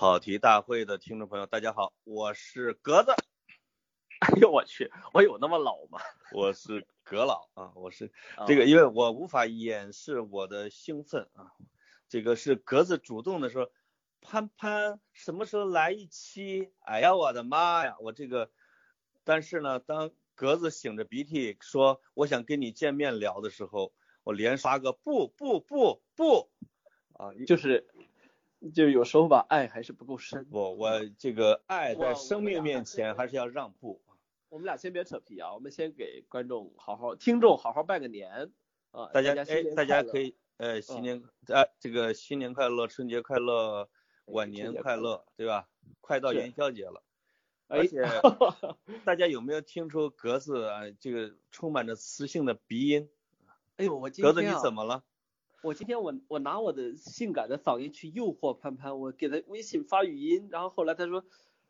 跑题大会的听众朋友，大家好，我是格子。哎呦我去，我有那么老吗？我是格老啊，我是啊这个，因为我无法掩饰我的兴奋啊。这个是格子主动的说，潘潘什么时候来一期？哎呀，我的妈呀，我这个，但是呢，当格子擤着鼻涕说我想跟你见面聊的时候，我连刷个不不不不啊，就是就是有时候吧，爱还是不够深。我我这个爱在生命面前还是要让步。我们俩先别扯皮啊，我们先给观众好好、听众好好拜个年啊！大家哎大家可以呃新嗯年呃这个新年快乐，春节快乐，晚年快快乐，对吧？快到元宵节了，哎而且 大家有没有听出格子啊这个充满着磁性的鼻音？哎呦，我今格子你天啊，怎么了？我今天我我拿我的性感的嗓音去诱惑潘潘，我给他微信发语音，然后后来他说，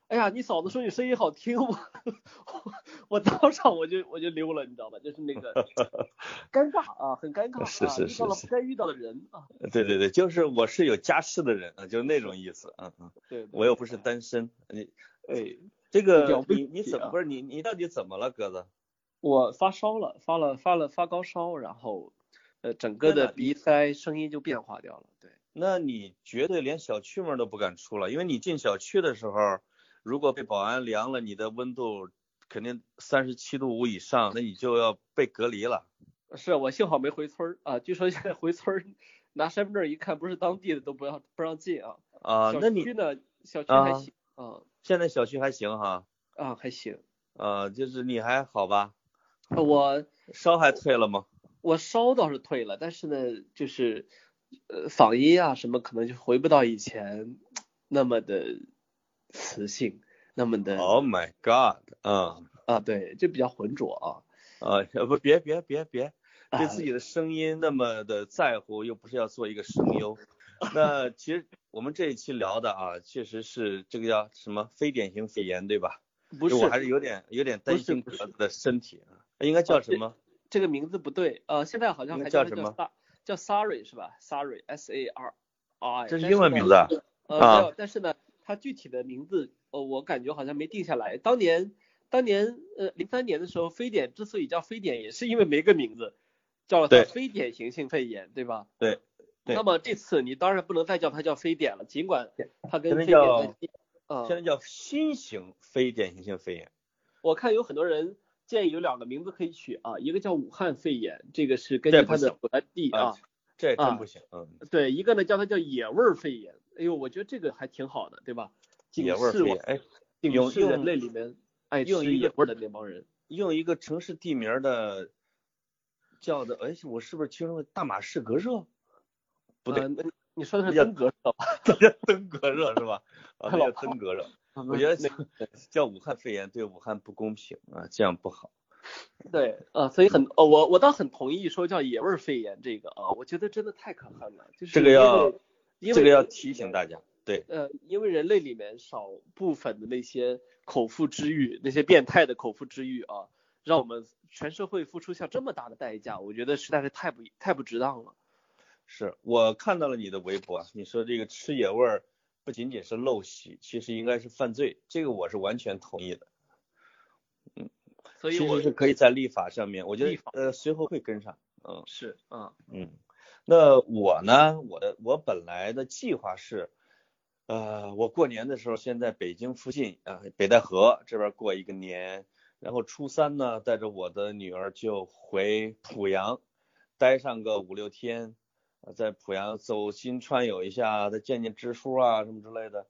哎呀，你嫂子说你声音好听，我我我当场我就我就溜了，你知道吧？就是那个 尴尬啊，很尴尬是啊，是是是遇到了不该遇到的人啊，对对对，就是我是有家室的人啊，就是那种意思，嗯嗯，对，对我又不是单身，你哎，这个你你怎么不是你你到底怎么了，鸽子？我发烧了，发了发了发高烧，然后呃整个的鼻塞声音就变化掉了，对。那你绝对连小区门都不敢出了，因为你进小区的时候，如果被保安量了你的温度，肯定三十七度五以上，那你就要被隔离了。是我幸好没回村儿啊，据说现在回村儿拿身份证一看不是当地的都不让不让进啊。啊、那你区呢？小区还啊行啊现在小区还行哈，啊还行。呃，就是你还好吧？呃我烧还退了吗？我烧倒是退了，但是呢，就是呃嗓音啊什么可能就回不到以前那么的磁性，那么的 Oh my god！嗯，啊对，就比较浑浊啊。啊，不，别别别别，对啊自己的声音那么的在乎，又不是要做一个声优。那其实我们这一期聊的啊，确实是这个叫什么非典型肺炎，对吧？不是，我还是有点有点担心格子的身体啊，应该叫什么？这个名字不对，呃，现在好像还叫什么叫叫 Sari 是吧？Sari S A R I，这是英文名字啊？呃，但是呢，它具体的名字，呃，我感觉好像没定下来。当年，当年，呃，零三年的时候，非典之所以叫非典，也是因为没个名字，叫它非典型性肺炎，对吧？对。对那么这次你当然不能再叫它叫非典了，尽管它跟非典叫在呃，现在叫新型非典型性肺炎。我看有很多人建议有两个名字可以取啊，一个叫武汉肺炎，这个是根据它的所在地啊啊，这真啊不行，嗯，对，一个呢叫它叫野味儿肺炎，哎呦，我觉得这个还挺好的，对吧？警野味肺炎，哎，警示人类里面爱吃野味儿的那帮人。用一个城市地名的叫的，哎，我是不是听说过大马士革热？不对你说的是登革热吧？叫登革热 是吧？啊，叫登革热。我我觉得叫武汉肺炎对武汉不公平啊，这样不好。对啊，所以很呃，我我倒很同意说叫野味儿肺炎这个啊，我觉得真的太可恨了，就是这个要这个要提醒大家，对，呃，因为人类里面少部分的那些口腹之欲，那些变态的口腹之欲啊，让我们全社会付出下这么大的代价，我觉得实在是太不太不值当了。是我看到了你的微博，你说这个吃野味儿不仅仅是陋习，其实应该是犯罪，这个我是完全同意的。嗯所以我其实是可以在立法上面，我觉立法得呃随后会跟上，嗯是嗯，嗯。那我呢，我的我本来的计划是，呃，我过年的时候先在北京附近啊、北戴河这边过一个年，然后初三呢带着我的女儿就回濮阳，待上个五六天，呃在濮阳走亲串友一下，再见见支书啊什么之类的。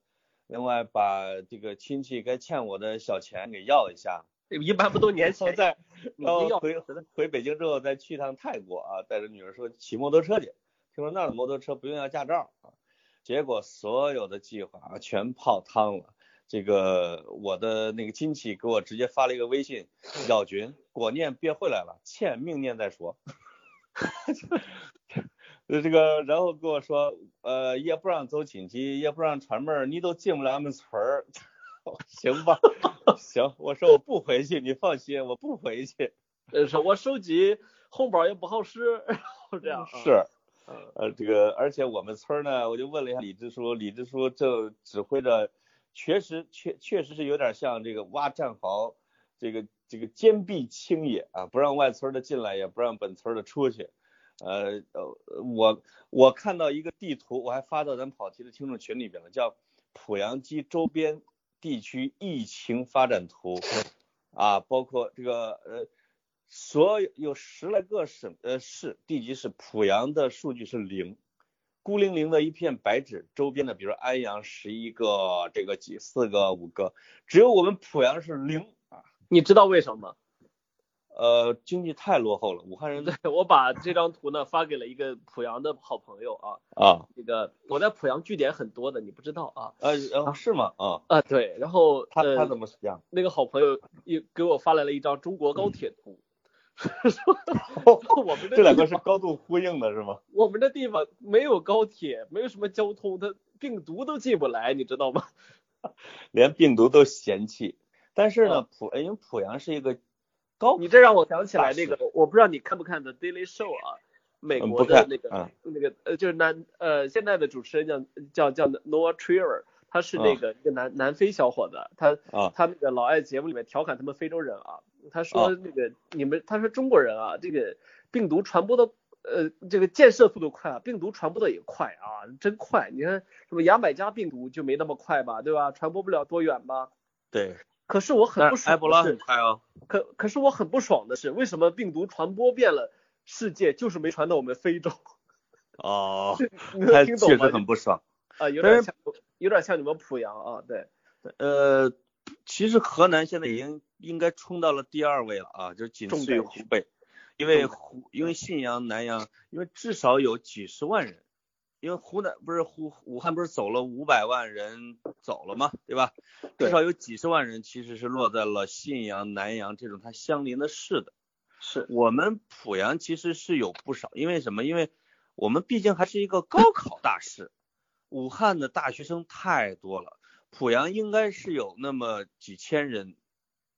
另外把这个亲戚该欠我的小钱给要一下，一般不都年前在然后回回北京之后再去一趟泰国啊，带着女儿说骑摩托车去，听说那儿的摩托车不用要驾照啊，结果所有的计划啊全泡汤了。这个我的那个亲戚给我直接发了一个微信，咬 军果念别回来了，欠明年再说。呃，这个然后跟我说，呃，也不让走亲戚，也不让串门儿，你都进不了俺们村儿。行吧，行，我说我不回去，你放心，我不回去。呃，是我手机红包也不好使，然后这样啊是，呃，这个而且我们村呢，我就问了一下李支书，李支书正指挥着，确实确确实是有点像这个挖战壕，这个这个坚壁清野啊，不让外村的进来，也不让本村的出去。呃呃，我我看到一个地图，我还发到咱跑题的听众群里边了，叫濮阳基周边地区疫情发展图啊，包括这个呃，所有有十来个省呃市地级市，濮阳的数据是零，孤零零的一片白纸，周边的比如安阳十一个，这个几四个五个，只有我们濮阳是零啊，你知道为什么吗？呃，经济太落后了，武汉人对我把这张图呢发给了一个濮阳的好朋友啊啊，那个我在濮阳据点很多的，你不知道啊？呃呃是吗？啊啊对，然后他呃他怎么样？那个好朋友又给我发来了一张中国高铁图，我 们这两个是高度呼应的是吗？我们这地方没有高铁，没有什么交通，它病毒都进不来，你知道吗？连病毒都嫌弃。但是呢啊，濮因为濮阳是一个高你这让我想起来那个，我不知道你看不看的 Daily Show 啊，美嗯国的那个、嗯那个呃就是男呃现在的主持人叫叫叫 Noah Trier，他是那个一个南南非小伙子，他啊他那个老爱节目里面调侃他们非洲人啊，他说啊那个你们他说中国人啊，这个病毒传播的呃这个建设速度快啊，病毒传播的也快啊，真快。你看什么牙买加病毒就没那么快吧，对吧？传播不了多远吧。对，可是我很不但是埃博拉很快哦。可可是我很不爽的是，为什么病毒传播遍了世界，就是没传到我们非洲？哦，你他能听懂吗？确实很不爽。啊，有点像，有点像你们濮阳啊，对。呃，其实河南现在已经应该冲到了第二位了啊，就仅次于湖北，因为湖因为信阳、南阳，因为至少有几十万人，因为湖南不是湖武汉不是走了五百万人走了吗？对吧？至少有几十万人其实是落在了信阳、南阳这种它相邻的市的。是，我们濮阳其实是有不少，因为什么？因为我们毕竟还是一个高考大市，武汉的大学生太多了，濮阳应该是有那么几千人，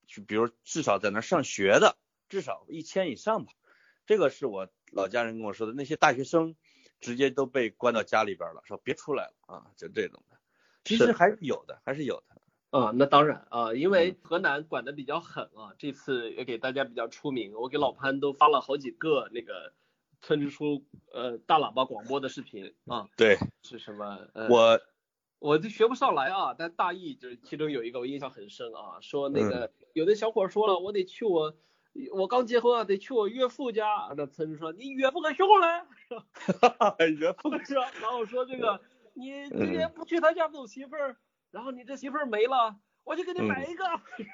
就比如至少在那儿上学的，至少一千以上吧。这个是我老家人跟我说的，那些大学生直接都被关到家里边了，说别出来了啊，就这种的。其实还是有的，还是有的。啊，那当然啊，因嗯为河南管的比较狠啊，这次也给大家比较出名，我给老潘都发了好几个那个村支书呃大喇叭广播的视频啊，对是什么？呃、我，我就学不上来啊，但大意就是其中有一个我印象很深啊，说那个、有的小伙说了，我得去我我刚结婚啊，得去我岳父家，那村支说你岳父可凶来，岳父是吧？然后说这个你今天不去他家走媳妇儿，然后你这媳妇儿没了，我就给你买一个，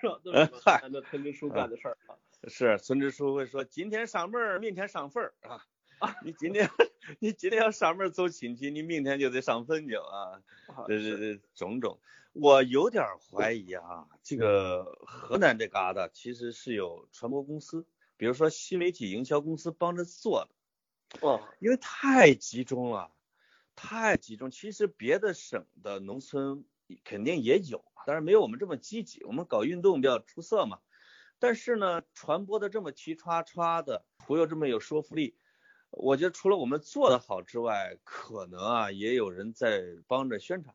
是吧？都是河南的村支书干的事儿啊。是村支书会说今天上门儿，明天上坟儿啊。你今天你今天要上门儿走亲戚，你明天就得上坟去啊。这这这种种，我有点怀疑啊，这个河南这旮瘩其实是有传播公司，比如说新媒体营销公司帮着做的，哦，因为太集中了，太集中。其实别的省的农村肯定也有，但是没有我们这么积极，我们搞运动比较出色嘛。但是呢，传播的这么齐刷刷的，图又这么有说服力，我觉得除了我们做的好之外，可能啊也有人在帮着宣传，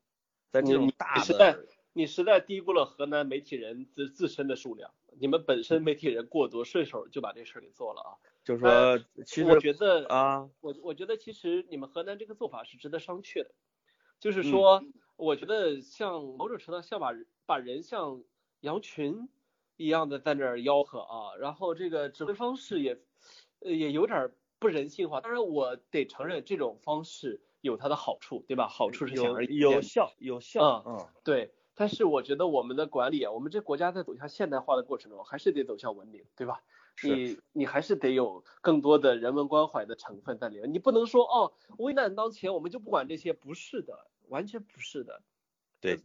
在这种你大你实在的，你实在低估了河南媒体人自自身的数量，你们本身媒体人过多，顺手就把这事儿给做了啊。就是说其实我觉得啊，我我觉得其实你们河南这个做法是值得商榷的，嗯就是说，我觉得像某种程度上像把人把人像羊群一样的在那儿吆喝啊，然后这个指挥方式也呃也有点儿不人性化。当然，我得承认这种方式有它的好处，对吧？好处是显有而易见。有效有效，嗯嗯对，但是我觉得我们的管理啊，我们这国家在走向现代化的过程中，还是得走向文明，对吧？是你你还是得有更多的人文关怀的成分在里面，你不能说哦，危难当前我们就不管这些，不是的，完全不是的。对，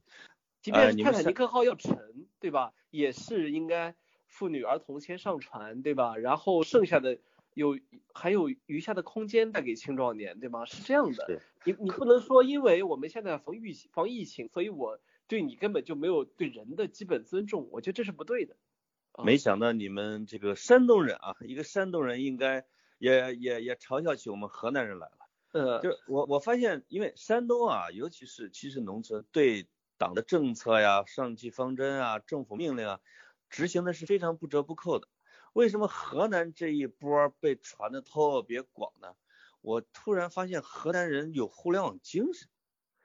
即便是泰坦尼克号要沉，对吧？也是应该妇女儿童先上船，对吧？然后剩下的有还有余下的空间带给青壮年，对吗？是这样的是。你你不能说因为我们现在防疫防疫情，所以我对你根本就没有对人的基本尊重，我觉得这是不对的。啊没想到你们这个山东人啊，一个山东人应该也也也嘲笑起我们河南人来了。呃，就我我发现，因为山东啊，尤其是其实农村对党的政策呀、上级方针啊、政府命令啊，执行的是非常不折不扣的。为什么河南这一波被传的特别广呢？我突然发现河南人有互联网精神。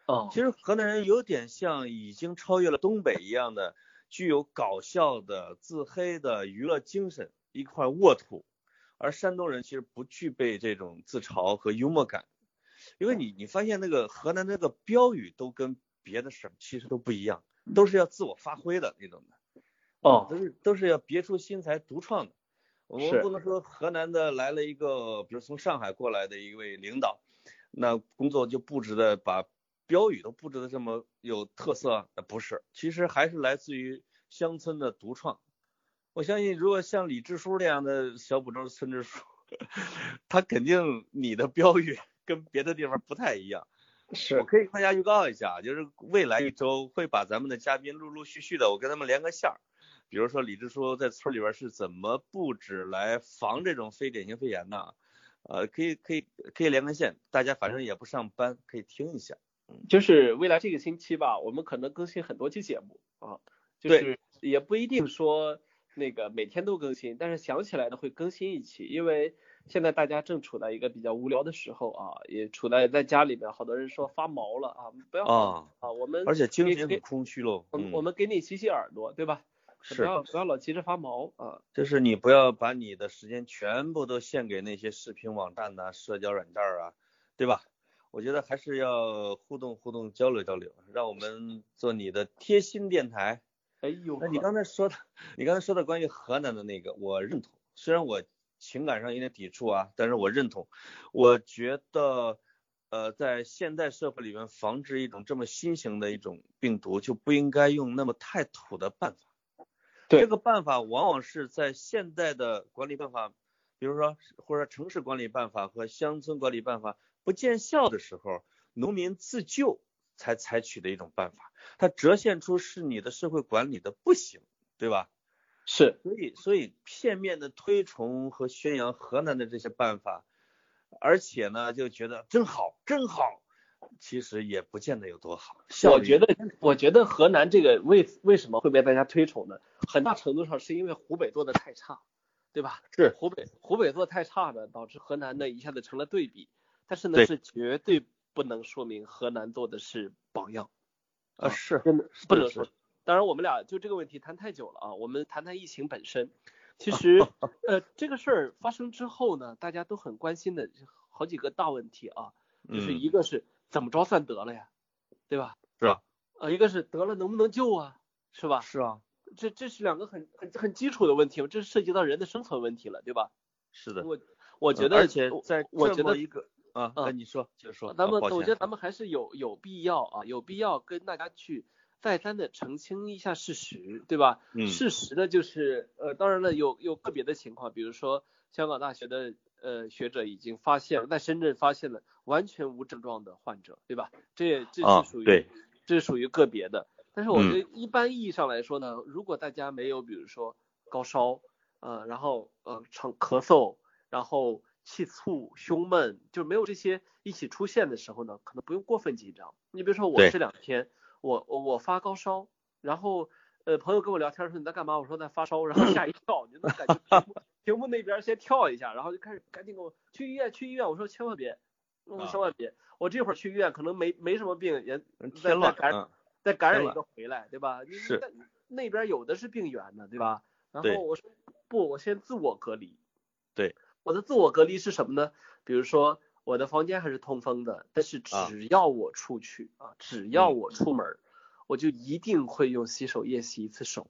哦，其实河南人有点像已经超越了东北一样的，具有搞笑的、自黑的娱乐精神，一块沃土。而山东人其实不具备这种自嘲和幽默感，因为你你发现那个河南那个标语都跟别的省其实都不一样，都是要自我发挥的那种的。哦，都是都是要别出心裁、独创的。我们不能说河南的来了一个，比如从上海过来的一位领导，那工作就布置的把标语都布置的这么有特色，呃不是，其实还是来自于乡村的独创。我相信，如果像李支书这样的小浦洲村支书，他肯定你的标语 跟别的地方不太一样。我可以跟大家预告一下，就是未来一周会把咱们的嘉宾陆陆续续的，我跟他们连个线儿。比如说李支书在村里边是怎么布置来防这种非典型肺炎的，呃，可以可以可以连个线，大家反正也不上班，可以听一下。就是未来这个星期吧，我们可能更新很多期节目啊，就是也不一定说那个每天都更新，但是想起来呢会更新一期，因为现在大家正处在一个比较无聊的时候啊，也处在在家里面，好多人说发毛了啊，不要啊啊，我们而且精神很空虚喽。我们嗯我们给你洗洗耳朵，对吧？不，要不要老急着发毛啊。就是你不要把你的时间全部都献给那些视频网站呐、社交软件啊，对吧？我觉得还是要互动互动、交流交流，让我们做你的贴心电台。哎呦那你刚才说的，你刚才说的关于河南的那个，我认同。虽然我情感上有点抵触啊，但是我认同。我觉得，呃，在现代社会里面，防治一种这么新型的一种病毒，就不应该用那么太土的办法。对这个办法往往是在现代的管理办法，比如说或者城市管理办法和乡村管理办法不见效的时候，农民自救才采取的一种办法。它折现出是你的社会管理的不行，对吧？是所以，所以片面的推崇和宣扬河南的这些办法，而且呢，就觉得真好，真好，其实也不见得有多好。我觉得，我觉得河南这个为为什么会被大家推崇呢？很大程度上是因为湖北做的太差，对吧？是湖北湖北做太差呢，导致河南呢一下子成了对比，但是呢对是绝对不能说明河南做的是榜样，啊，是真的是不能说。当然，我们俩就这个问题谈太久了啊，我们谈谈疫情本身。其实，呃，这个事儿发生之后呢，大家都很关心的好几个大问题啊，就是嗯一个是怎么着算得了呀，对吧？是啊，呃，一个是得了能不能救啊，是吧？是啊，这这是两个很很很基础的问题，这是涉及到人的生存问题了，对吧？是的。我我觉得，而且在我觉得一个啊，你说，接着说。咱们我觉得咱们还是有有必要啊，有必要跟大家去再三的澄清一下事实，对吧？嗯事实呢就是呃，当然了，有有个别的情况，比如说香港大学的呃学者已经发现了，在深圳发现了完全无症状的患者，对吧？这也这啊是属于、对这是属于个别的。但是我觉嗯得一般意义上来说呢，如果大家没有比如说高烧，呃，然后呃长咳嗽，然后气促、胸闷，就没有这些一起出现的时候呢，可能不用过分紧张。你比如说我这两天，我我我发高烧，然后呃朋友跟我聊天说你在干嘛？我说在发烧，然后吓一跳，你就能感觉 屏幕那边先跳一下，然后就开始赶紧给我去医院去医院。我说千万别，我说啊千万别，我这会儿去医院可能没没什么病，也再添乱，再感嗯，再感染一个回来，对吧？你是那那边有的是病源呢，对吧？然后我说不，我先自我隔离。对，我的自我隔离是什么呢？比如说我的房间还是通风的，但是啊只要我出去啊，只要嗯我出门儿，我就一定会用洗手液洗一次手。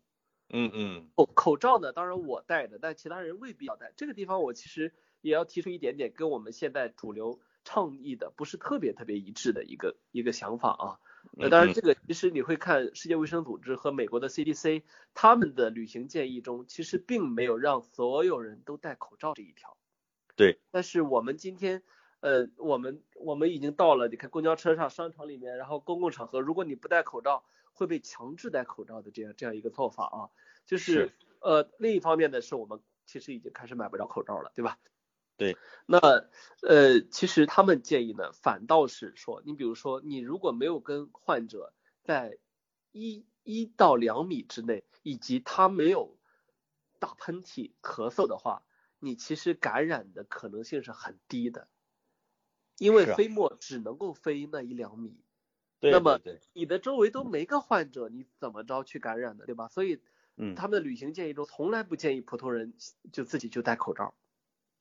嗯嗯，口口罩呢，当然我戴的，但其他人未必要戴。这个地方我其实也要提出一点点跟我们现在主流倡议的不是特别特别一致的一个一个想法啊。那，当然嗯这个其实你会看世界卫生组织和美国的 CDC 他们的旅行建议中，其实并没有让所有人都戴口罩这一条。对。但是我们今天，呃，我们我们已经到了，你看公交车上、商场里面，然后公共场合，如果你不戴口罩，会被强制戴口罩的这样这样一个做法啊。就是是呃，另一方面呢，是我们其实已经开始买不着口罩了，对吧？对，那呃，其实他们建议呢，反倒是说，你比如说，你如果没有跟患者在一一到两米之内，以及他没有打喷嚏、咳嗽的话，你其实感染的可能性是很低的，因为飞沫只能够飞那一两米，对那么对对你的周围都没个患者，你怎么着去感染的，对吧？所以嗯，他们的旅行建议中从来不建议普通人就自己就戴口罩。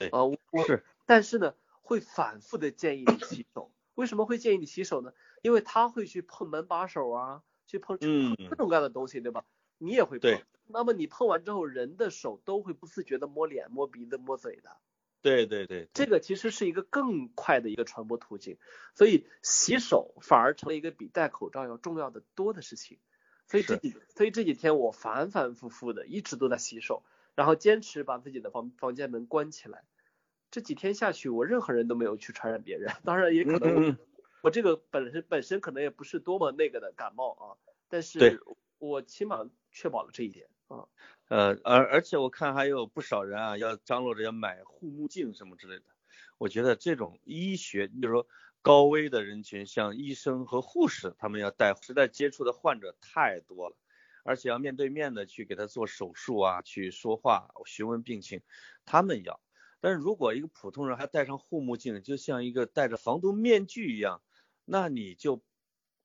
对啊、我我是但是呢，会反复的建议你洗手。为什么会建议你洗手呢？因为他会去碰门把手啊，去碰嗯各种各样的东西，对吧？你也会碰。那么你碰完之后，人的手都会不自觉的摸脸、摸鼻子、摸嘴的。对对对，这个其实是一个更快的一个传播途径，所以洗手反而成了一个比戴口罩要重要的多的事情。所以这几所以这几天我反反复复的一直都在洗手，然后坚持把自己的房房间门关起来。这几天下去，我任何人都没有去传染别人，当然也可能我、嗯嗯。我这个本身本身可能也不是多么那个的感冒啊，但是我起码确保了这一点啊。呃，而而且我看还有不少人啊，要张罗着要买护目镜什么之类的。我觉得这种医学，你比如说高危的人群，像医生和护士，他们要戴，实在接触的患者太多了，而且要面对面的去给他做手术啊，去说话、询问病情，他们要。但是如果一个普通人还戴上护目镜，就像一个戴着防毒面具一样，那你就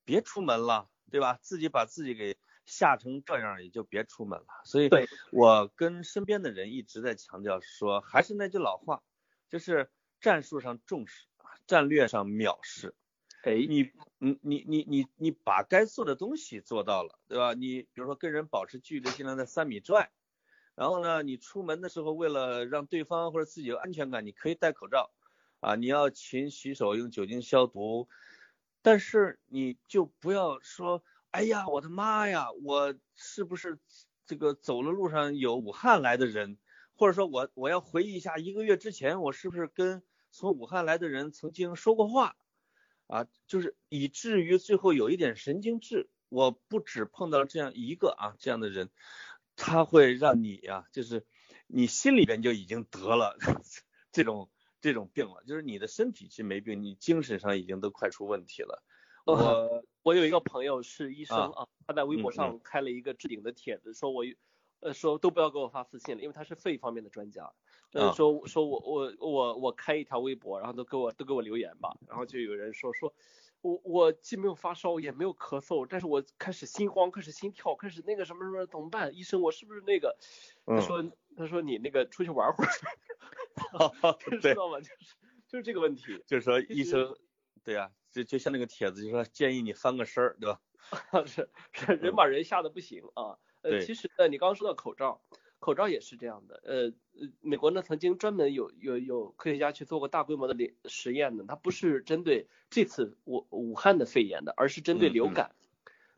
别出门了，对吧？自己把自己给吓成这样，也就别出门了。所以，对我跟身边的人一直在强调说，还是那句老话，就是战术上重视，战略上藐视。哎，你，你，你，你，你，你把该做的东西做到了，对吧？你比如说跟人保持距离，尽量在三米之外。然后呢，你出门的时候，为了让对方或者自己有安全感，你可以戴口罩，啊，你要勤洗手，用酒精消毒。但是你就不要说，哎呀，我的妈呀，我是不是这个走了路上有武汉来的人，或者说我我要回忆一下一个月之前我是不是跟从武汉来的人曾经说过话，啊，就是以至于最后有一点神经质。我不止碰到了这样一个啊这样的人，他会让你呀、就是你心里边就已经得了这种这种病了，就是你的身体其实没病，你精神上已经都快出问题了。我我有一个朋友是医生啊啊，他在微博嗯上开了一个置顶的帖子，说我呃说都不要给我发私信了，因为他是肺方面的专家，说说我我我我开一条微博，然后都给我都给我留言吧，然后就有人说说我我既没有发烧也没有咳嗽，但是我开始心慌，开始心跳，开始那个什么什么怎么办？医生我是不是那个？他嗯说他说你那个出去玩会儿 知，道吗？就是就是这个问题。就是说医生，对呀、就就像那个帖子，就说建议你翻个身儿，对吧？是是人把人吓得不行啊。呃，其实呢，你刚刚说到口罩，口罩也是这样的。呃，呃美国呢曾经专门有有有科学家去做过大规模的实实验呢，它不是针对这次武武汉的肺炎的，而是针对嗯嗯流感。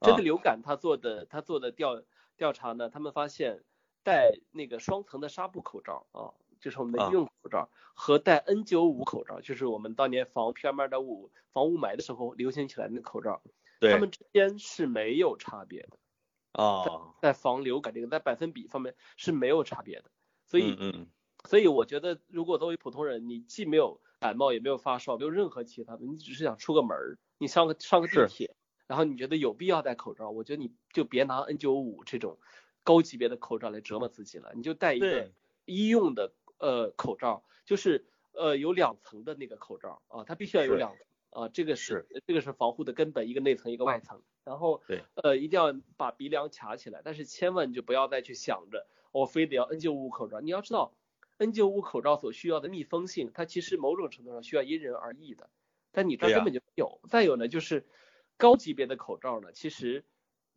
针啊对流感，他做的他做的调调查呢，他们发现戴那个双层的纱布口罩啊，就是我们的啊。医用口罩，和戴 N95 口罩，就是我们当年防 PM 二点五防雾霾的时候流行起来的那口罩，对。它们之间是没有差别的，哦，在防流感这个在百分比方面是没有差别的。所以，嗯嗯，所以我觉得，如果作为普通人，你既没有感冒，也没有发烧，没有任何其他的，你只是想出个门儿，你上个上个地铁，然后你觉得有必要戴口罩，我觉得你就别拿 N95 这种高级别的口罩来折磨自己了，你就戴一个医用的呃口罩，就是呃有两层的那个口罩啊，它必须要有两层啊，这个是这个是防护的根本，一个内层一个外层，然后对。呃一定要把鼻梁卡起来，但是千万就不要再去想着我非得要 N95 口罩，你要知道 N95 口罩所需要的密封性，它其实某种程度上需要因人而异的，但你这儿根本就没有。再有呢，就是高级别的口罩呢，其实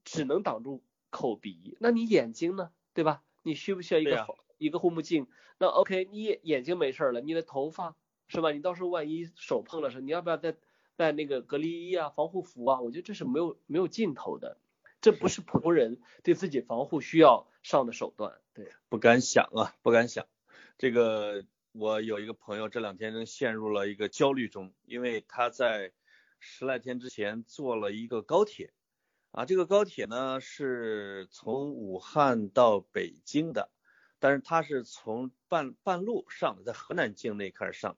只能挡住口鼻，那你眼睛呢，对吧？你需不需要一个防一个护目镜？那 OK，你眼眼睛没事儿了，你的头发是吧？你到时候万一手碰了什么，你要不要再戴那个隔离衣啊、防护服啊？我觉得这是没有没有尽头的，这不是普通人对自己防护需要上的手段。对，不敢想啊，不敢想。这个我有一个朋友这两天正陷入了一个焦虑中，因为他在十来天之前坐了一个高铁，啊，这个高铁呢是从武汉到北京的，但是他是从半半路上的，在河南境内开始上，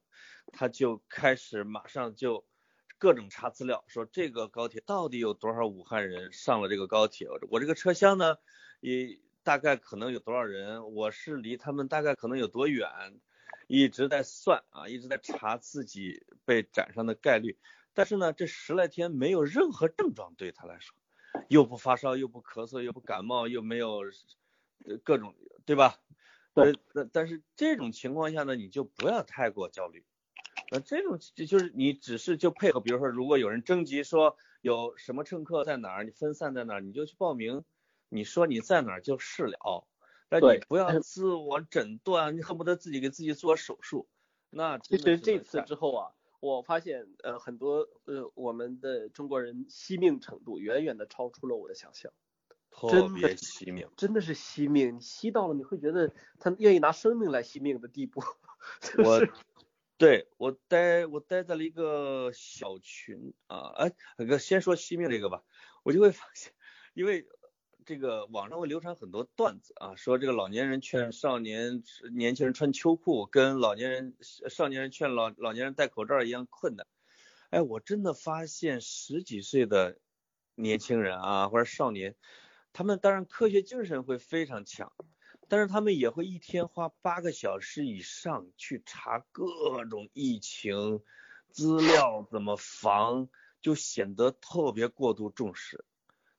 他就开始马上就各种查资料，说这个高铁到底有多少武汉人上了这个高铁，我这个车厢呢也大概可能有多少人，我是离他们大概可能有多远，一直在算啊，一直在查自己被斩伤的概率。但是呢，这十来天没有任何症状对他来说，又不发烧，又不咳嗽，又不感冒，又没有各种，对吧？对。那但是这种情况下呢，你就不要太过焦虑。那这种就是你只是就配合，比如说如果有人征集说有什么乘客在哪儿，你分散在哪儿，你就去报名。你说你在哪儿就是了，但你不要自我诊断，你恨不得自己给自己做手术。那其实这次之后啊。我发现，呃，很多呃，我们的中国人惜命程度远远的超出了我的想象，特别惜命，真的是惜命，惜到了你会觉得他愿意拿生命来惜命的地步。我，对我待我待在了一个小群啊，哎，那个先说惜命这个吧，我就会发现，因为。这个网上会流传很多段子啊，说这个老年人劝少年年轻人穿秋裤，跟老年人少年人劝老老年人戴口罩一样困难。哎，我真的发现十几岁的年轻人啊，或者少年，他们当然科学精神会非常强，但是他们也会一天花八个小时以上去查各种疫情资料怎么防，就显得特别过度重视。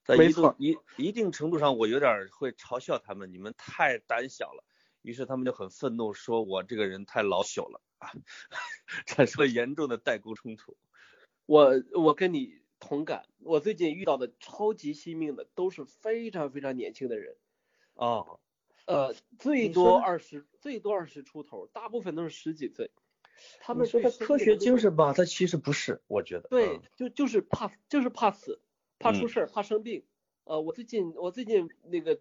在一定一一定程度上，我有点会嘲笑他们，你们太胆小了。于是他们就很愤怒，说我这个人太老朽了啊，产生了严重的代沟冲突。我我跟你同感，我最近遇到的超级惜命的都是非常非常年轻的人。哦，呃，最多二十，最多二十出头，大部分都是十几岁。他们说的科学精神吧，他其实不是，我觉得。对，就就是怕，就是怕死。怕出事儿，怕生病。呃，我最近我最近那个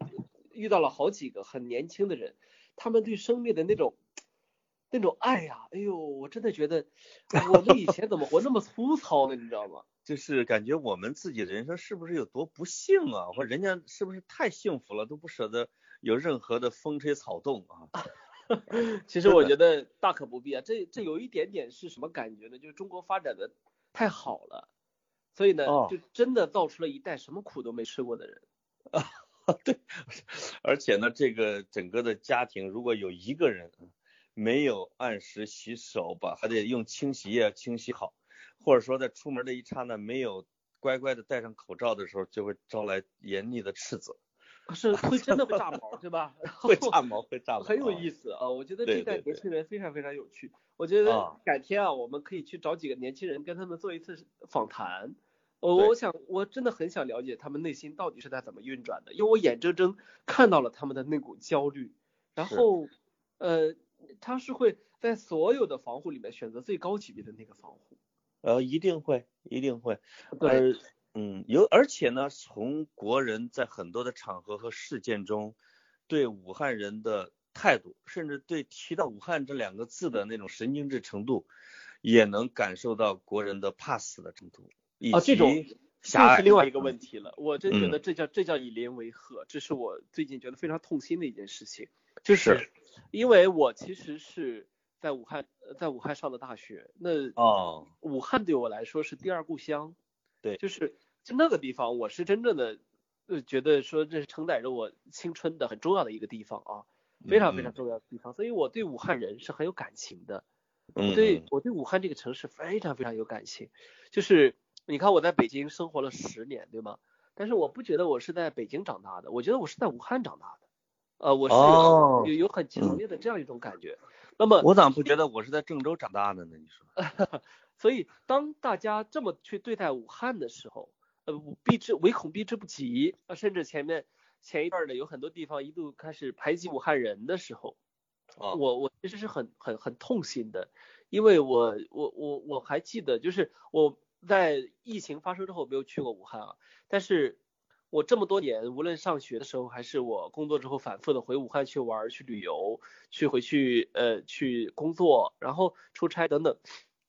遇到了好几个很年轻的人，他们对生命的那种那种爱呀，哎呦，我真的觉得我们以前怎么活那么粗糙呢？你知道吗？就是感觉我们自己的人生是不是有多不幸啊？或人家是不是太幸福了，都不舍得有任何的风吹草动啊？其实我觉得大可不必啊。这这有一点点是什么感觉呢？就是中国发展的太好了。所以呢，就真的造出了一代什么苦都没吃过的人啊！对，而且呢，这个整个的家庭如果有一个人没有按时洗手吧，还得用清洗液清洗好，或者说在出门的一刹那没有乖乖的戴上口罩的时候，就会招来严厉的斥责。是 会真的会炸毛，对吧？会炸毛，会炸毛，很有意思啊！我觉得这代年轻人非常非常有趣。我觉得改天啊，我们可以去找几个年轻人，跟他们做一次访谈。我我想我真的很想了解他们内心到底是在怎么运转的，因为我眼睁睁看到了他们的那股焦虑。然后，呃，他是会在所有的防护里面选择最高级别的那个防护。呃，一定会，一定会。对。嗯，有，而且呢，从国人在很多的场合和事件中，对武汉人的态度，甚至对提到武汉这两个字的那种神经质程度，也能感受到国人的怕死的程度。啊，这种这是另外一个问题了。我真觉得这叫这叫以邻为壑，这是我最近觉得非常痛心的一件事情。就是因为我其实是在武汉，在武汉上的大学，那哦，武汉对我来说是第二故乡。对，就是。就那个地方，我是真正的呃觉得说这是承载着我青春的很重要的一个地方啊，非常非常重要的地方，所以我对武汉人是很有感情的，我对我对武汉这个城市非常非常有感情，就是你看我在北京生活了十年，对吗？但是我不觉得我是在北京长大的，我觉得我是在武汉长大的，呃，我是有有很强烈的这样一种感觉。那么我咋不觉得我是在郑州长大的呢？你说？所以当大家这么去对待武汉的时候，呃，避之唯恐避之不及啊！甚至前面前一段的有很多地方一度开始排挤武汉人的时候，啊我我其实是很很很痛心的，因为我我我我还记得，就是我在疫情发生之后没有去过武汉啊，但是我这么多年，无论上学的时候还是我工作之后反复的回武汉去玩、去旅游、去回去呃去工作，然后出差等等，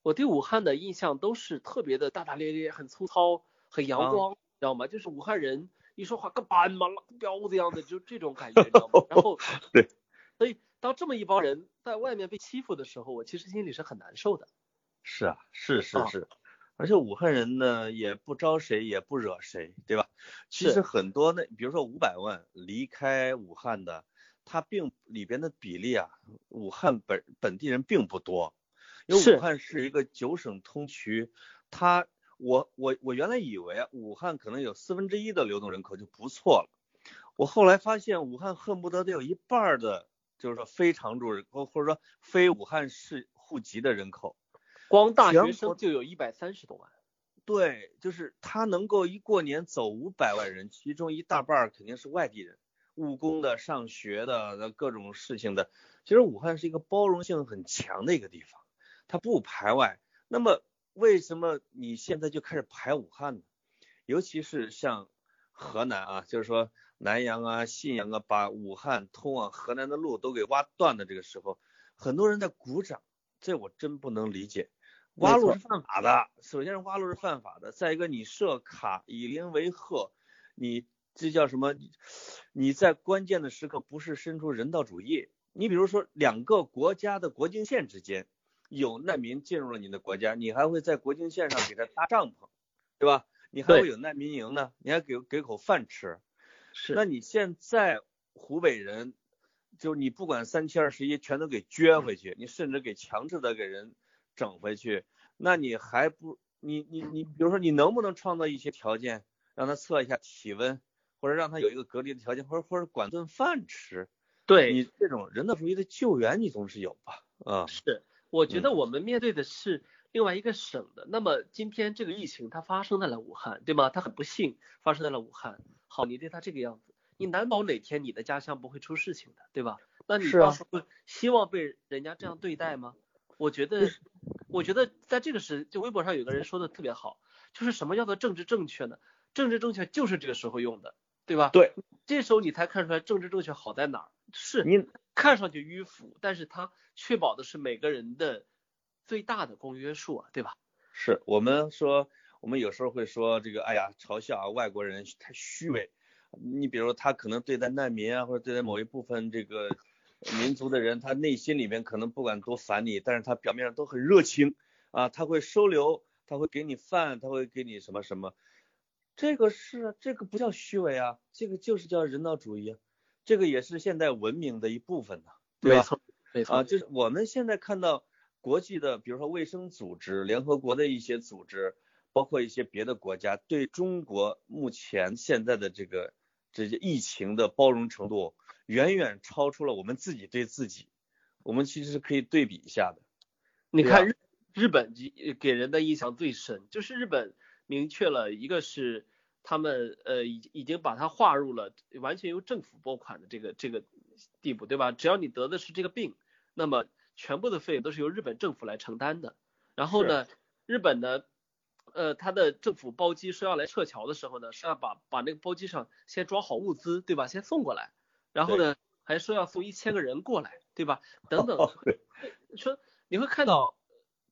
我对武汉的印象都是特别的大大咧咧、很粗糙。很阳光，知道吗？就是武汉人一说话跟斑马、跟彪子一样的，就这种感觉，知道吗？然后，对，所以当这么一帮人在外面被欺负的时候，我其实心里是很难受的。是啊，是是是，而且武汉人呢也不招谁也不惹谁，对吧？其实很多那，比如说五百万离开武汉的，他并里边的比例啊，武汉本本地人并不多，因为武汉是一个九省通衢，他我我我原来以为啊，武汉可能有四分之一的流动人口就不错了，我后来发现武汉恨不得得有一半的，就是说非常住人或或者说非武汉市户籍的人口。光大学生就有一百三十多万，对，就是他能够一过年走五百万人，其中一大半肯定是外地人，务工的、上学的、各种事情的。其实武汉是一个包容性很强的一个地方，它不排外。那么为什么你现在就开始排武汉呢？尤其是像河南啊，就是说南阳啊、信阳啊，把武汉通往河南的路都给挖断的这个时候，很多人在鼓掌，这我真不能理解。挖路是犯法的，首先是挖路是犯法的，再一个你设卡以邻为壑，你这叫什么？你在关键的时刻不是伸出人道主义？你比如说两个国家的国境线之间有难民进入了你的国家，你还会在国境线上给他搭帐篷，对吧？你还会有难民营呢，你还给给口饭吃。是。那你现在湖北人，就是你不管三七二十一，全都给撅回去，你甚至给强制的给人。整回去，那你还不你你你，比如说你能不能创造一些条件，让他测一下体温，或者让他有一个隔离的条件，或者或者管顿饭吃？对你这种人道主义的救援，你总是有吧？啊，是，我觉得我们面对的是另外一个省的。那么今天这个疫情它发生在了武汉，对吗？它很不幸发生在了武汉。好，你对他这个样子，你难保哪天你的家乡不会出事情的，对吧？那你到时候希望被人家这样对待吗？我觉得，我觉得在这个时，就微博上有个人说的特别好，就是什么叫做政治正确呢？政治正确就是这个时候用的，对吧？对，这时候你才看出来政治正确好在哪儿。是你看上去迂腐，但是它确保的是每个人的最大的公约数啊，对吧？是我们说，我们有时候会说这个，哎呀，嘲笑啊外国人太虚伪。你比如他可能对待难民啊，或者对待某一部分这个。民族的人，他内心里面可能不管多烦你，但是他表面上都很热情啊，他会收留，他会给你饭，他会给你什么什么，这个是这个不叫虚伪啊，这个就是叫人道主义，这个也是现代文明的一部分呢，对吧？没错，没错啊，就是我们现在看到国际的，比如说卫生组织、联合国的一些组织，包括一些别的国家对中国目前现在的这个这些疫情的包容程度。远远超出了我们自己对自己，我们其实是可以对比一下的。你看日日本给给人的印象最深，就是日本明确了一个是他们呃已已经把它划入了完全由政府拨款的这个这个地步，对吧？只要你得的是这个病，那么全部的费用都是由日本政府来承担的。然后呢，日本呢，呃，他的政府包机说要来撤侨的时候呢，是要把把那个包机上先装好物资，对吧？先送过来。然后呢，还说要送一千个人过来，对吧？等等，说你会看到，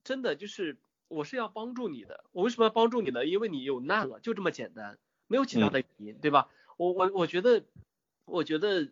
真的就是我是要帮助你的，我为什么要帮助你呢？因为你有难了，就这么简单，没有其他的原因，对吧？我我我觉得，我觉得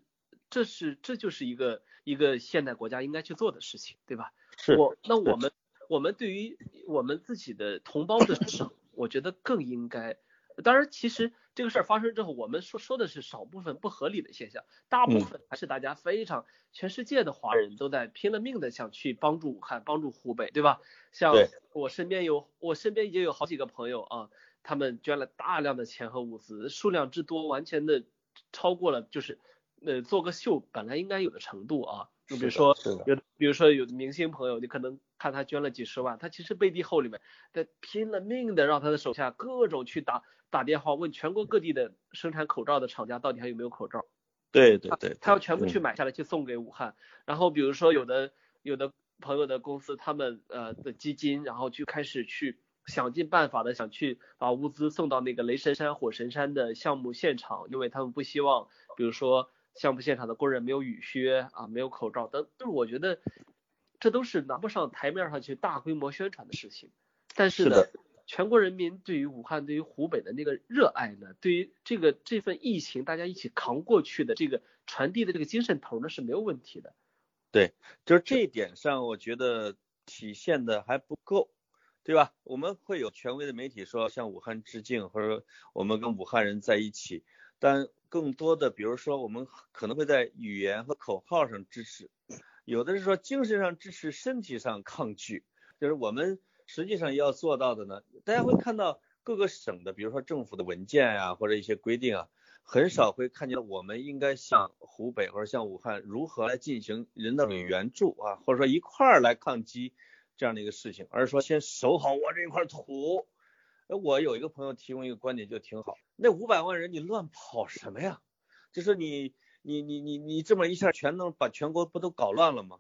这是这就是一个一个现代国家应该去做的事情，对吧？是。我那我们我们对于我们自己的同胞的省，我觉得更应该。当然，其实这个事儿发生之后，我们说说的是少部分不合理的现象，大部分还是大家非常，全世界的华人都在拼了命的想去帮助武汉，帮助湖北，对吧？像我身边有，我身边已经有好几个朋友啊，他们捐了大量的钱和物资，数量之多，完全的超过了就是呃做个秀本来应该有的程度啊。就比如说有，比如说有的明星朋友，你可能看他捐了几十万，他其实背地后里面在拼了命的让他的手下各种去打打电话问全国各地的生产口罩的厂家到底还有没有口罩。对对对，他要全部去买下来去送给武汉。然后比如说有的有的朋友的公司，他们呃的基金，然后就开始去想尽办法的想去把物资送到那个雷神山火神山的项目现场，因为他们不希望，比如说。项目现场的工人没有雨靴啊，没有口罩等，就是我觉得这都是拿不上台面上去大规模宣传的事情。但是呢，全国人民对于武汉、对于湖北的那个热爱呢，对于这个这份疫情大家一起扛过去的这个传递的这个精神头呢是没有问题的。对，就是这一点上，我觉得体现的还不够，对吧？我们会有权威的媒体说向武汉致敬，或者我们跟武汉人在一起，但更多的，比如说我们可能会在语言和口号上支持，有的是说精神上支持，身体上抗拒。就是我们实际上要做到的呢，大家会看到各个省的，比如说政府的文件呀，或者一些规定啊。很少会看见我们应该向湖北或者向武汉如何来进行人道主义援助啊，或者说一块儿来抗击这样的一个事情，而是说先守好我这一块土。我有一个朋友提供一个观点就挺好，那五百万人你乱跑什么呀？就是你你你你你这么一下全能把全国不都搞乱了吗？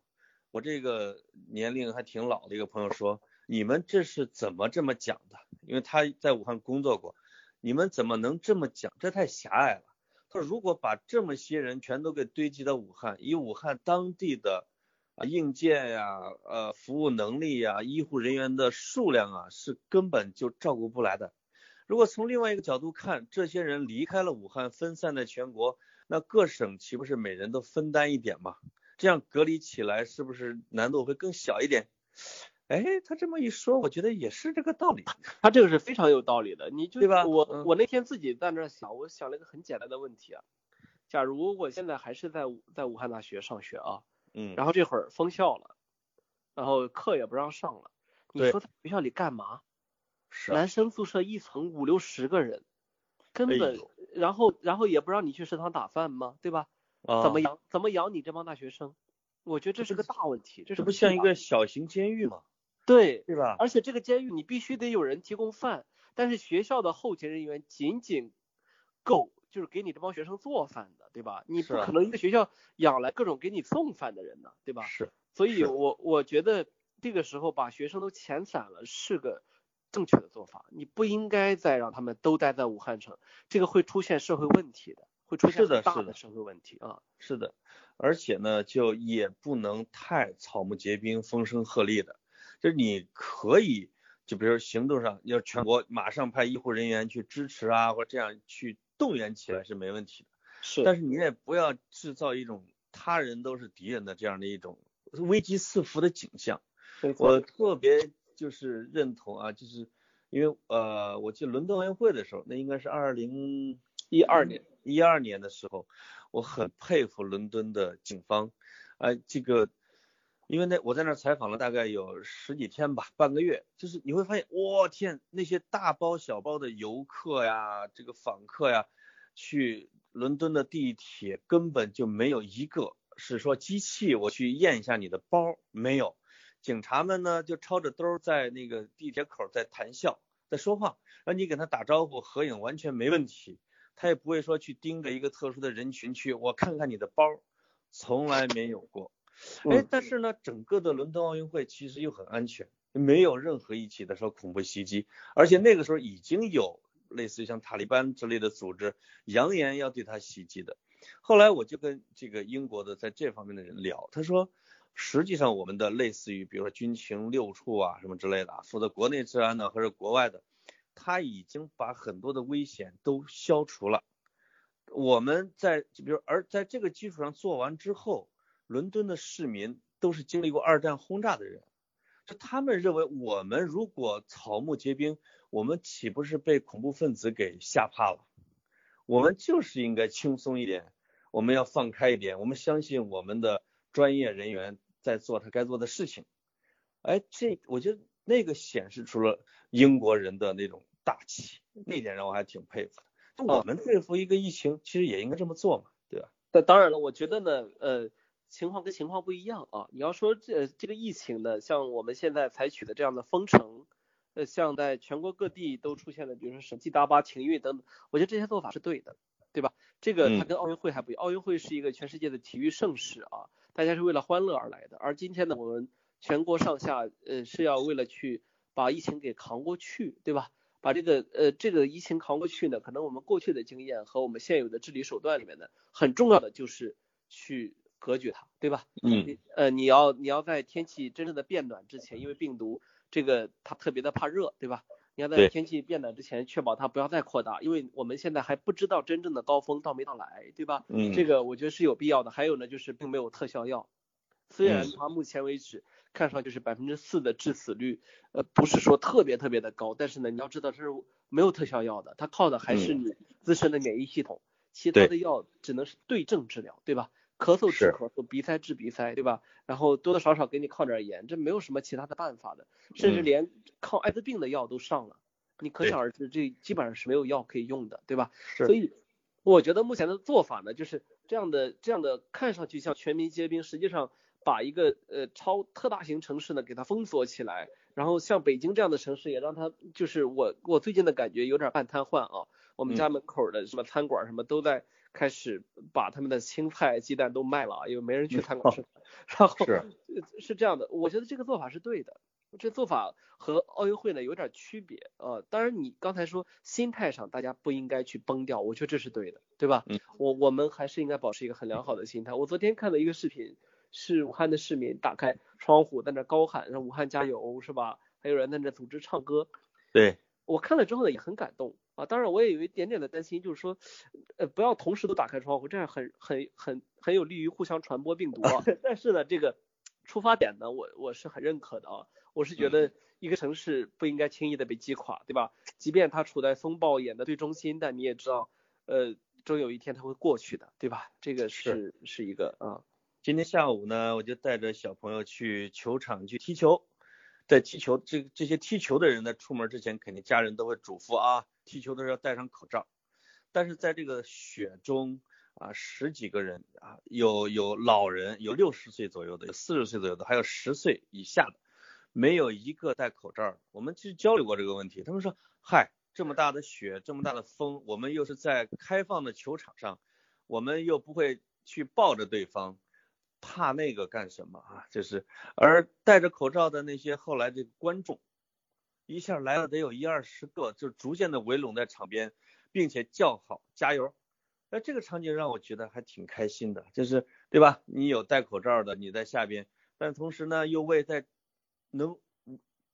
我这个年龄还挺老的一个朋友说，你们这是怎么这么讲的？因为他在武汉工作过。你们怎么能这么讲？这太狭隘了。他说，如果把这么些人全都给堆积到武汉，以武汉当地的啊硬件呀、呃服务能力呀、医护人员的数量啊，是根本就照顾不来的。如果从另外一个角度看，这些人离开了武汉，分散在全国，那各省岂不是每人都分担一点嘛？这样隔离起来是不是难度会更小一点？哎，他这么一说，我觉得也是这个道理。他这个是非常有道理的，你就对吧？我我那天自己在那想，我想了一个很简单的问题啊。假如我现在还是在在武汉大学上学啊，嗯，然后这会儿封校了，然后课也不让上了，你说在学校里干嘛？是男生宿舍一层五六十个人，根本，然后然后也不让你去食堂打饭吗？对吧？怎么养怎么养你这帮大学生？我觉得这是个大问题，这不像一个小型监狱吗？对，对吧？而且这个监狱你必须得有人提供饭，但是学校的后勤人员仅仅够，就是给你这帮学生做饭的，对吧？你不可能一个学校养来各种给你送饭的人呢，对吧？是。所以我我觉得这个时候把学生都遣散了是个正确的做法，你不应该再让他们都待在武汉城，这个会出现社会问题的，会出现大的社会问题啊。是的，而且呢，就也不能太草木皆兵、风声鹤唳的。就是你可以，就比如行动上，要全国马上派医护人员去支持啊，或者这样去动员起来是没问题的。是，但是你也不要制造一种他人都是敌人的这样的一种危机四伏的景象。我特别就是认同啊，就是因为呃，我记得伦敦奥运会的时候，那应该是二零一二年一二年的时候，我很佩服伦敦的警方，啊，这个。因为那我在那儿采访了大概有十几天吧，半个月，就是你会发现，我天，那些大包小包的游客呀，这个访客呀，去伦敦的地铁根本就没有一个是说机器，我去验一下你的包，没有，警察们呢就抄着兜在那个地铁口在谈笑，在说话，让你给他打招呼合影完全没问题，他也不会说去盯着一个特殊的人群去我看看你的包，从来没有过。哎，但是呢，整个的伦敦奥运会其实又很安全，没有任何一起的说恐怖袭击，而且那个时候已经有类似于像塔利班之类的组织扬言要对他袭击的。后来我就跟这个英国的在这方面的人聊，他说，实际上我们的类似于比如说军情六处啊什么之类的啊，负责国内治安的或者国外的，他已经把很多的危险都消除了。我们在就比如而在这个基础上做完之后。伦敦的市民都是经历过二战轰炸的人，就他们认为我们如果草木皆兵，我们岂不是被恐怖分子给吓怕了？我们就是应该轻松一点，我们要放开一点，我们相信我们的专业人员在做他该做的事情。哎，这我觉得那个显示出了英国人的那种大气，那点让我还挺佩服的。我们对付一个疫情，其实也应该这么做嘛，对吧？但当然了，我觉得呢，呃。情况跟情况不一样啊！你要说这这个疫情呢，像我们现在采取的这样的封城，呃，像在全国各地都出现了，比如说省际大巴停运等等，我觉得这些做法是对的，对吧？这个它跟奥运会还不一样，奥运会是一个全世界的体育盛事啊，大家是为了欢乐而来的，而今天呢，我们全国上下呃是要为了去把疫情给扛过去，对吧？把这个呃这个疫情扛过去呢，可能我们过去的经验和我们现有的治理手段里面呢，很重要的就是去。隔绝它，对吧？嗯，呃，你要你要在天气真正的变暖之前，因为病毒这个它特别的怕热，对吧？你要在天气变暖之前确保它不要再扩大，因为我们现在还不知道真正的高峰到没到来，对吧？嗯，这个我觉得是有必要的。还有呢，就是并没有特效药，虽然它目前为止看上去是百分之四的致死率，呃，不是说特别特别的高，但是呢，你要知道这是没有特效药的，它靠的还是你自身的免疫系统，其他的药只能是对症治疗，对吧？咳嗽治咳嗽，鼻塞治鼻塞，对吧？然后多多少少给你抗点炎，这没有什么其他的办法的，甚至连抗艾滋病的药都上了，你可想而知，这基本上是没有药可以用的，对吧？所以我觉得目前的做法呢，就是这样的，这样的看上去像全民皆兵，实际上。把一个呃超特大型城市呢给它封锁起来，然后像北京这样的城市也让它就是我我最近的感觉有点半瘫痪啊。我们家门口的什么餐馆什么都在开始把他们的青菜鸡蛋都卖了啊，因为没人去餐馆吃。然后是是这样的，我觉得这个做法是对的。这做法和奥运会呢有点区别啊。当然你刚才说心态上大家不应该去崩掉，我觉得这是对的，对吧？嗯。我我们还是应该保持一个很良好的心态。我昨天看了一个视频。是武汉的市民打开窗户在那高喊让武汉加油是吧？还有人在那组织唱歌。对我看了之后呢也很感动啊。当然我也有一点点的担心，就是说呃不要同时都打开窗户，这样很很很很有利于互相传播病毒啊。但是呢这个出发点呢我我是很认可的啊。我是觉得一个城市不应该轻易的被击垮，对吧？即便它处在风暴眼的最中心，但你也知道呃终有一天它会过去的，对吧？这个是是一个啊。今天下午呢，我就带着小朋友去球场去踢球。在踢球，这这些踢球的人呢，出门之前肯定家人都会嘱咐啊，踢球的时候要戴上口罩。但是在这个雪中啊，十几个人啊，有有老人，有六十岁左右的，有四十岁左右的，还有十岁以下的，没有一个戴口罩。我们其实交流过这个问题，他们说，嗨，这么大的雪，这么大的风，我们又是在开放的球场上，我们又不会去抱着对方。怕那个干什么啊？就是，而戴着口罩的那些后来这个观众，一下来了得有一二十个，就逐渐的围拢在场边，并且叫好加油。那这个场景让我觉得还挺开心的，就是对吧？你有戴口罩的，你在下边，但同时呢，又为在能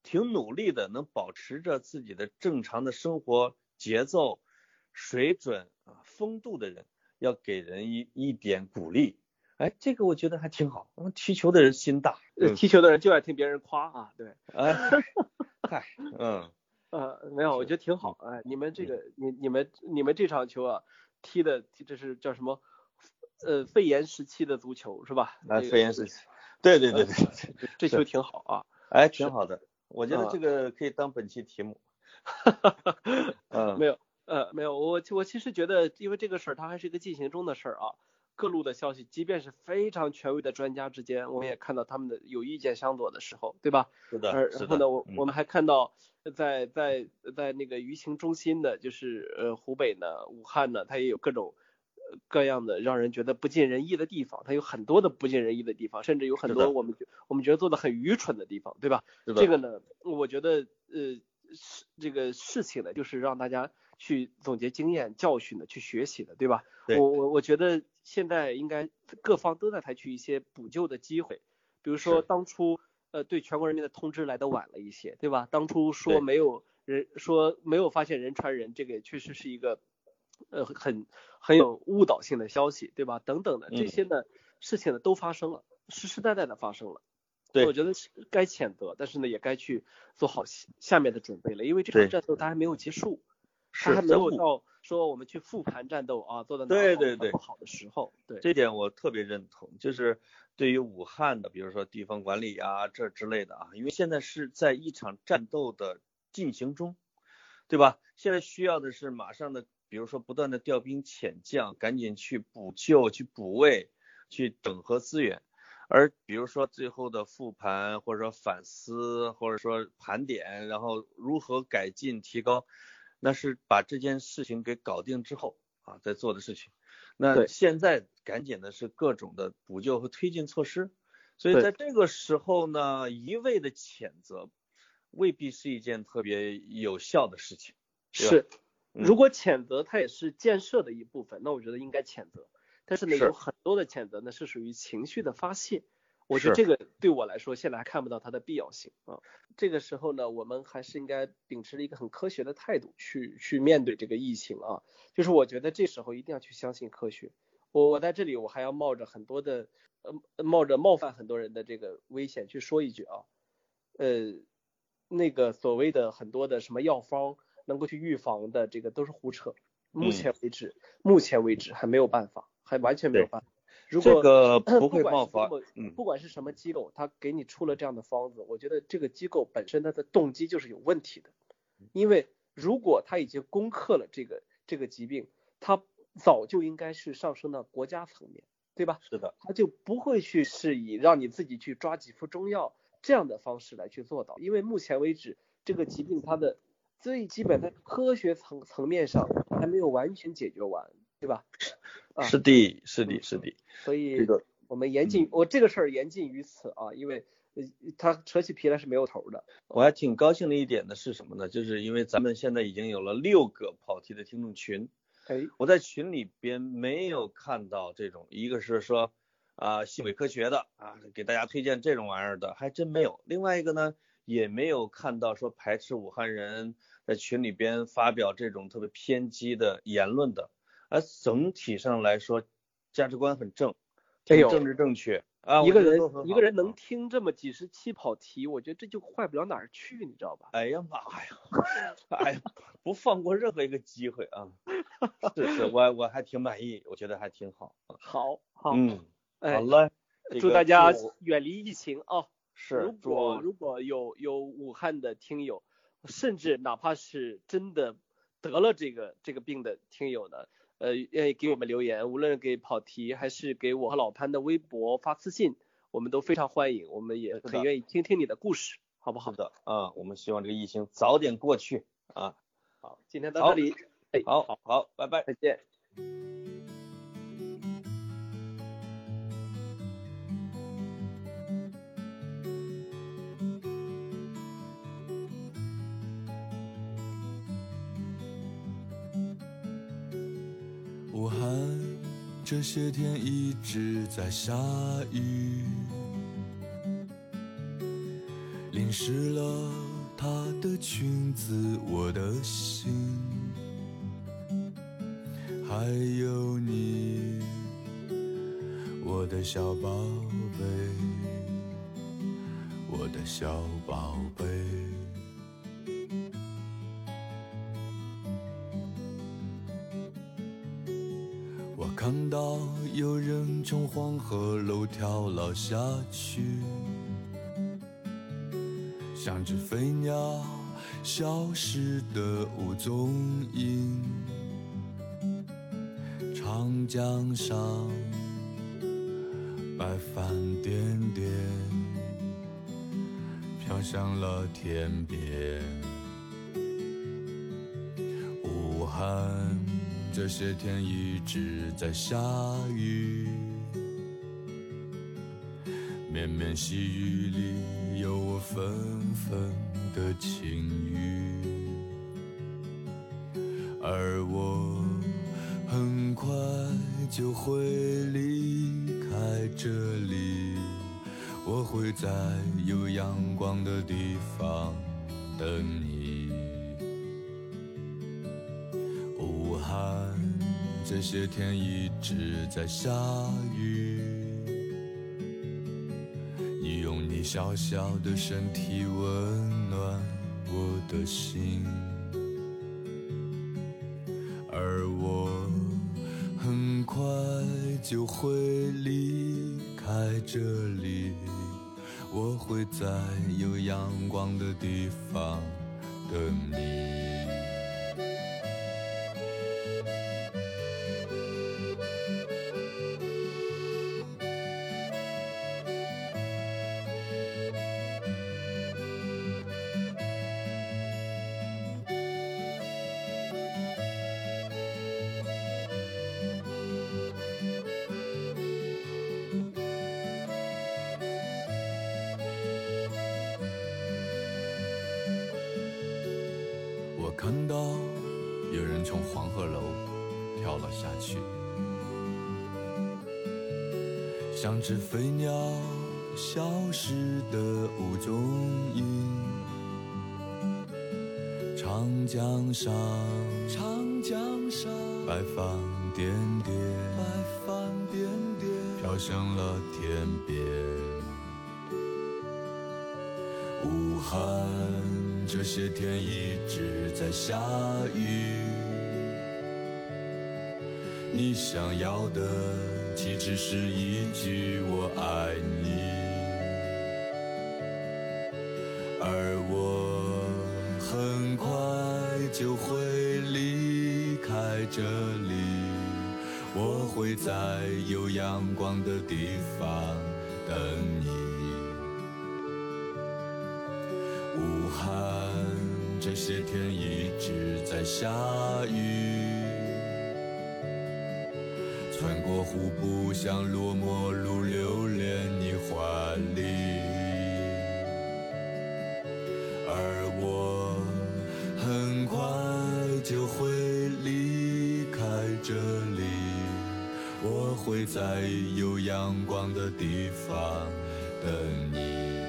挺努力的，能保持着自己的正常的生活节奏、水准啊、风度的人，要给人一一点鼓励。哎，这个我觉得还挺好。我们踢球的人心大，踢球的人就爱听别人夸啊。对，哎，嗨，嗯，呃，没有，我觉得挺好。哎，你们这个，你你们你们这场球啊，踢的这是叫什么？呃，肺炎时期的足球是吧？啊，肺炎时期。对对对对，这球挺好啊。哎，挺好的。我觉得这个可以当本期题目。哈哈哈。嗯，没有，呃，没有。我我其实觉得，因为这个事儿它还是一个进行中的事儿啊。各路的消息，即便是非常权威的专家之间，我们也看到他们的有意见相左的时候，对吧？是的。然后呢，我我们还看到在在在那个舆情中心的，就是呃湖北呢，武汉呢，它也有各种各样的让人觉得不尽人意的地方，它有很多的不尽人意的地方，甚至有很多我们我们觉得做的很愚蠢的地方，对吧？这个呢，我觉得呃是这个事情呢，就是让大家。去总结经验教训的，去学习的，对吧？我我我觉得现在应该各方都在采取一些补救的机会，比如说当初呃对全国人民的通知来的晚了一些，对吧？当初说没有人说没有发现人传人，这个确实是一个呃很很有误导性的消息，对吧？等等的这些呢事情呢都发生了，实实在在的发生了。对，我觉得该谴责，但是呢也该去做好下面的准备了，因为这场战斗它还没有结束。它还没有到说我们去复盘战斗啊，做的对对对不好的时候，对这点我特别认同。就是对于武汉的，比如说地方管理啊这之类的啊，因为现在是在一场战斗的进行中，对吧？现在需要的是马上的，比如说不断的调兵遣将，赶紧去补救、去补位、去整合资源。而比如说最后的复盘或者说反思或者说盘点，然后如何改进提高。那是把这件事情给搞定之后啊，在做的事情。那现在赶紧的是各种的补救和推进措施。所以在这个时候呢，一味的谴责未必是一件特别有效的事情。是，如果谴责它也是建设的一部分，那我觉得应该谴责。但是呢，有很多的谴责呢是属于情绪的发泄。我觉得这个对我来说，现在还看不到它的必要性啊。这个时候呢，我们还是应该秉持着一个很科学的态度去去面对这个疫情啊。就是我觉得这时候一定要去相信科学。我我在这里我还要冒着很多的呃冒着冒犯很多人的这个危险去说一句啊，呃，那个所谓的很多的什么药方能够去预防的这个都是胡扯，目前为止，目前为止还没有办法，还完全没有办法。如果这个 不不会爆发，嗯，不管是什么机构，他给你出了这样的方子，我觉得这个机构本身它的动机就是有问题的，因为如果他已经攻克了这个这个疾病，他早就应该是上升到国家层面，对吧？是的，他就不会去是以让你自己去抓几副中药这样的方式来去做到，因为目前为止这个疾病它的最基本的科学层层面上还没有完全解决完，对吧？啊是的，是的，嗯是的，所以这个我们言尽，我这个事儿言尽于此啊，因为呃它扯起皮来是没有头的。我还挺高兴的一点呢是什么呢？就是因为咱们现在已经有了六个跑题的听众群，哎，我在群里边没有看到这种，一个是说啊细伪科学的啊，给大家推荐这种玩意儿的，还真没有。另外一个呢，也没有看到说排斥武汉人在群里边发表这种特别偏激的言论的，而整体上来说价值观很正，哎呦政治正确啊，一个人一个人能啊听这么几十期跑题，我觉得这就坏不了哪儿去，你知道吧？哎呀妈呀，哎呀，不放过任何一个机会啊！是是，我我还挺满意，我觉得还挺好。好，好，嗯，哎好，嘞，祝大家远离疫情啊！是如果如果有有武汉的听友，甚至哪怕是真的得了这个这个病的听友呢，呃，愿意给我们留言，无论给跑题还是给我和老潘的微博发私信，我们都非常欢迎，我们也很愿意听听你的故事，好不好？的啊，我们希望这个疫情早点过去啊。好，今天到这里，哎，好，好，拜拜。再见。这些天一直在下雨，淋湿了她的裙子，我的心，还有你，我的小宝贝，我的小宝贝。从黄河楼跳了下去，像只飞鸟消失的无踪影。长江上白帆点点，飘向了天边。武汉这些天一直在下雨，绵绵细雨里有我纷纷的情语，而我很快就会离开这里，我会在有阳光的地方等你。武汉这些天一直在下雨，小小的身体温暖我的心，而我很快就会离开这里，我会在有阳光的地方等你。想要的岂止是一句我爱你，而我很快就会离开这里，我会在有阳光的地方等你。武汉这些天一直在下雨，穿过湖泊，像落寞路留恋你怀里，而我很快就会离开这里，我会在有阳光的地方等你。